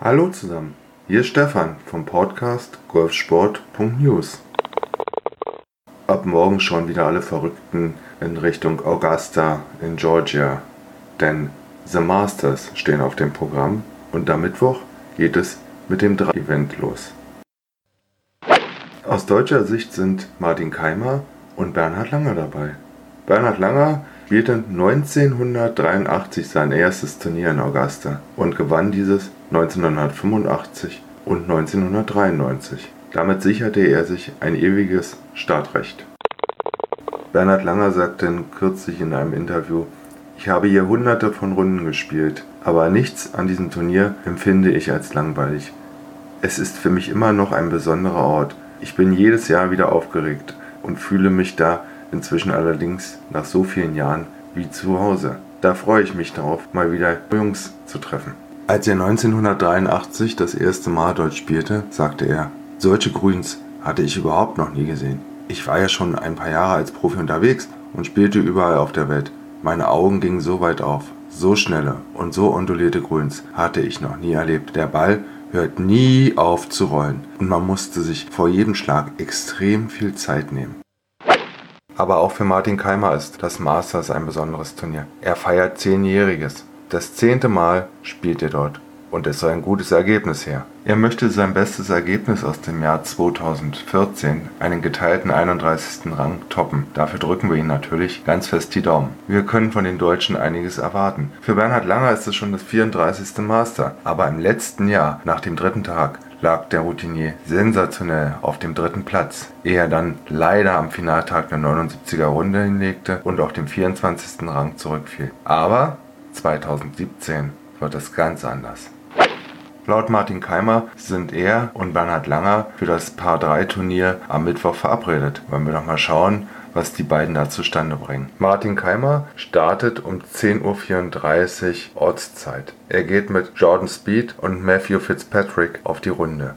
Hallo zusammen, hier ist Stefan vom Podcast Golfsport.news. Ab morgen schauen wieder alle Verrückten in Richtung Augusta in Georgia, denn The Masters stehen auf dem Programm und am Mittwoch geht es mit dem 3-Event los. Aus deutscher Sicht sind Martin Keimer und Bernhard Langer dabei. Bernhard Langer spielte 1983 sein erstes Turnier in Augusta und gewann dieses 1985 und 1993. Damit sicherte er sich ein ewiges Startrecht. Bernhard Langer sagte kürzlich in einem Interview, ich habe hier hunderte von Runden gespielt, aber nichts an diesem Turnier empfinde ich als langweilig. Es ist für mich immer noch ein besonderer Ort. Ich bin jedes Jahr wieder aufgeregt und fühle mich da inzwischen allerdings nach so vielen Jahren wie zu Hause. Da freue ich mich darauf, mal wieder Jungs zu treffen. Als er 1983 das erste Mal dort spielte, sagte er, solche Grüns hatte ich überhaupt noch nie gesehen. Ich war ja schon ein paar Jahre als Profi unterwegs und spielte überall auf der Welt. Meine Augen gingen so weit auf. So schnelle und so ondulierte Grüns hatte ich noch nie erlebt. Der Ball hört nie auf zu rollen und man musste sich vor jedem Schlag extrem viel Zeit nehmen. Aber auch für Martin Keimer ist das Masters ein besonderes Turnier. Er feiert Zehnjähriges. Das zehnte Mal spielt er dort und es soll ein gutes Ergebnis her. Er möchte sein bestes Ergebnis aus dem Jahr 2014, einen geteilten 31. Rang, toppen. Dafür drücken wir ihn natürlich ganz fest die Daumen. Wir können von den Deutschen einiges erwarten. Für Bernhard Langer ist es schon das 34. Master, aber im letzten Jahr, nach dem dritten Tag, lag der Routinier sensationell auf dem dritten Platz, ehe er dann leider am Finaltag der 79er Runde hinlegte und auf dem 24. Rang zurückfiel. Aber 2017 wird es ganz anders. Laut Martin Keimer sind er und Bernhard Langer für das Paar 3 Turnier am Mittwoch verabredet. Wollen wir doch mal schauen, was die beiden da zustande bringen. Martin Keimer startet um 10.34 Uhr Ortszeit. Er geht mit Jordan Speed und Matthew Fitzpatrick auf die Runde.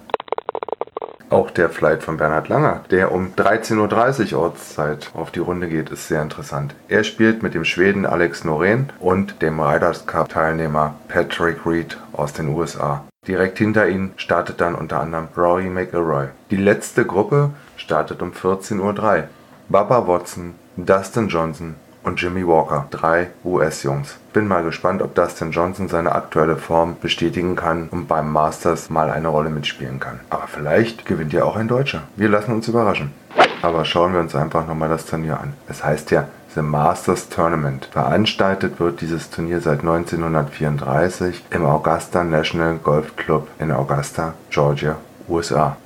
Auch der Flight von Bernhard Langer, der um 13.30 Uhr Ortszeit auf die Runde geht, ist sehr interessant. Er spielt mit dem Schweden Alex Norén und dem Riders Cup Teilnehmer Patrick Reed aus den USA. Direkt hinter ihnen startet dann unter anderem Rory McIlroy. Die letzte Gruppe startet um 14.03 Uhr. Baba Watson, Dustin Johnson und Jimmy Walker, drei US-Jungs. Bin mal gespannt, ob Dustin Johnson seine aktuelle Form bestätigen kann und beim Masters mal eine Rolle mitspielen kann. Aber vielleicht gewinnt ja auch ein Deutscher. Wir lassen uns überraschen. Aber schauen wir uns einfach nochmal das Turnier an. Es heißt ja The Masters Tournament. Veranstaltet wird dieses Turnier seit 1934 im Augusta National Golf Club in Augusta, Georgia, USA.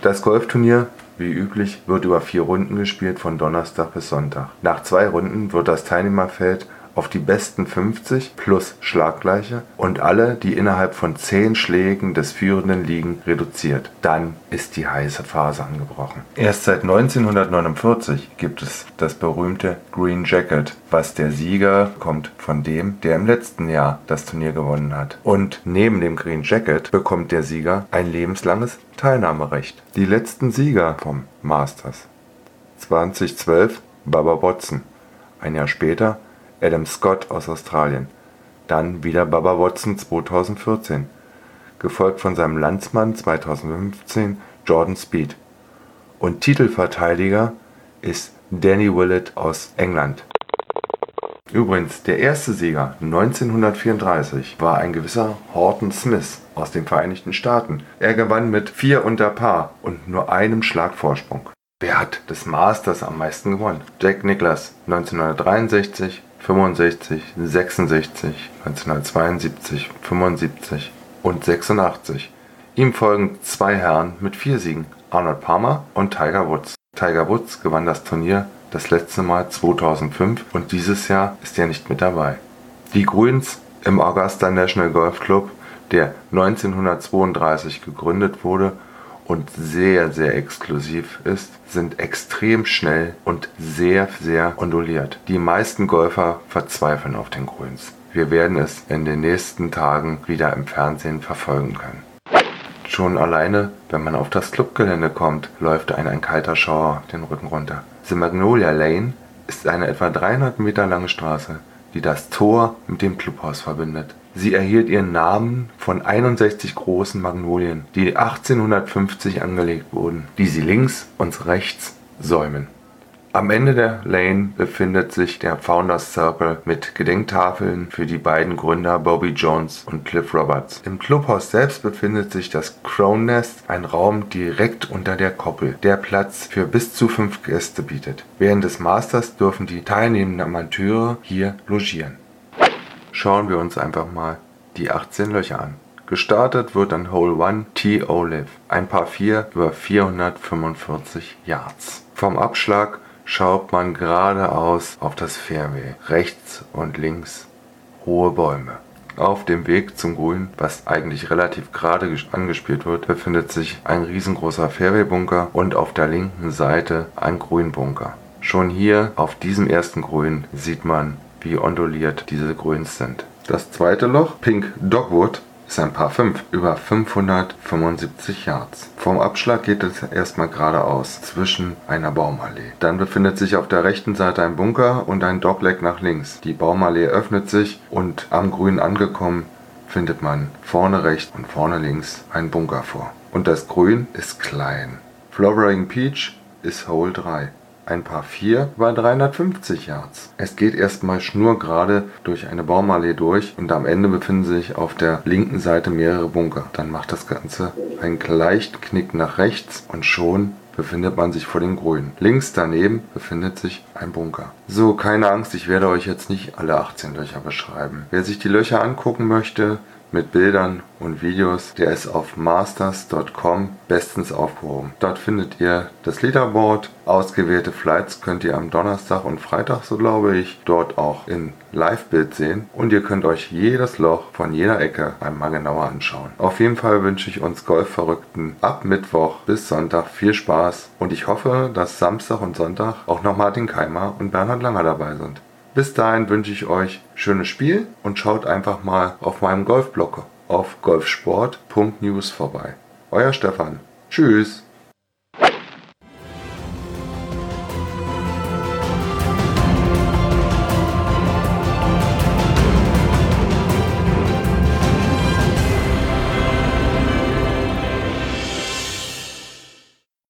Das Golfturnier wie üblich wird über vier Runden gespielt von Donnerstag bis Sonntag. Nach zwei Runden wird das Teilnehmerfeld auf die besten 50 plus Schlaggleiche und alle, die innerhalb von 10 Schlägen des Führenden liegen, reduziert. Dann ist die heiße Phase angebrochen. Erst seit 1949 gibt es das berühmte Green Jacket, was der Sieger kommt von dem, der im letzten Jahr das Turnier gewonnen hat. Und neben dem Green Jacket bekommt der Sieger ein lebenslanges Teilnahmerecht. Die letzten Sieger vom Masters 2012 Baba Watson. Ein Jahr später Adam Scott aus Australien, dann wieder Bubba Watson 2014, gefolgt von seinem Landsmann 2015 Jordan Speed. Und Titelverteidiger ist Danny Willett aus England. Übrigens, der erste Sieger 1934 war ein gewisser Horton Smith aus den Vereinigten Staaten. Er gewann mit vier unter Paar und nur einem Schlagvorsprung. Wer hat des Masters am meisten gewonnen? Jack Nicklaus 1963, 65, 66, 1972, 75 und 86. Ihm folgen zwei Herren mit vier Siegen, Arnold Palmer und Tiger Woods. Tiger Woods gewann das Turnier das letzte Mal 2005 und dieses Jahr ist er nicht mit dabei. Die Grüns im Augusta National Golf Club, der 1932 gegründet wurde und sehr, sehr exklusiv ist, sind extrem schnell und sehr, sehr onduliert. Die meisten Golfer verzweifeln auf den Grüns. Wir werden es in den nächsten Tagen wieder im Fernsehen verfolgen können. Schon alleine, wenn man auf das Clubgelände kommt, läuft ein, ein kalter Schauer den Rücken runter. The Magnolia Lane ist eine etwa 300 Meter lange Straße, die das Tor mit dem Clubhaus verbindet. Sie erhielt ihren Namen von 61 großen Magnolien, die 1850 angelegt wurden, die sie links und rechts säumen. Am Ende der Lane befindet sich der Founders Circle mit Gedenktafeln für die beiden Gründer Bobby Jones und Cliff Roberts. Im Clubhaus selbst befindet sich das Crown Nest, ein Raum direkt unter der Koppel, der Platz für bis zu fünf Gäste bietet. Während des Masters dürfen die teilnehmenden Amateure hier logieren. Schauen wir uns einfach mal die 18 Löcher an. Gestartet wird an Hole 1 T Olive, ein Paar 4 über 445 Yards. Vom Abschlag schaut man geradeaus auf das Fairway. Rechts und links hohe Bäume. Auf dem Weg zum Grün, was eigentlich relativ gerade angespielt wird, befindet sich ein riesengroßer Fairway-Bunker und auf der linken Seite ein Grünbunker. Schon hier auf diesem ersten Grün sieht man, wie onduliert diese Grüns sind. Das zweite Loch, Pink Dogwood, ist ein Paar 5 über 575 Yards. Vom Abschlag geht es erstmal geradeaus zwischen einer Baumallee. Dann befindet sich auf der rechten Seite ein Bunker und ein Dogleg nach links. Die Baumallee öffnet sich und am Grün angekommen findet man vorne rechts und vorne links einen Bunker vor. Und das Grün ist klein. Flowering Peach ist Hole 3 ein Paar 4 über 350 Yards. Es geht erstmal schnurgerade durch eine Baumallee durch und am Ende befinden sich auf der linken Seite mehrere Bunker. Dann macht das Ganze einen leichten Knick nach rechts und schon befindet man sich vor den Grünen. Links daneben befindet sich ein Bunker. So, keine Angst, ich werde euch jetzt nicht alle 18 Löcher beschreiben. Wer sich die Löcher angucken möchte, mit Bildern und Videos, der ist auf masters.com bestens aufgehoben. Dort findet ihr das Leaderboard. Ausgewählte Flights könnt ihr am Donnerstag und Freitag, so glaube ich, dort auch in Live-Bild sehen. Und ihr könnt euch jedes Loch von jeder Ecke einmal genauer anschauen. Auf jeden Fall wünsche ich uns Golfverrückten ab Mittwoch bis Sonntag viel Spaß. Und ich hoffe, dass Samstag und Sonntag auch noch Martin Keimer und Bernhard Langer dabei sind. Bis dahin wünsche ich euch schönes Spiel und schaut einfach mal auf meinem Golfblog auf golfsport.news vorbei. Euer Stefan. Tschüss.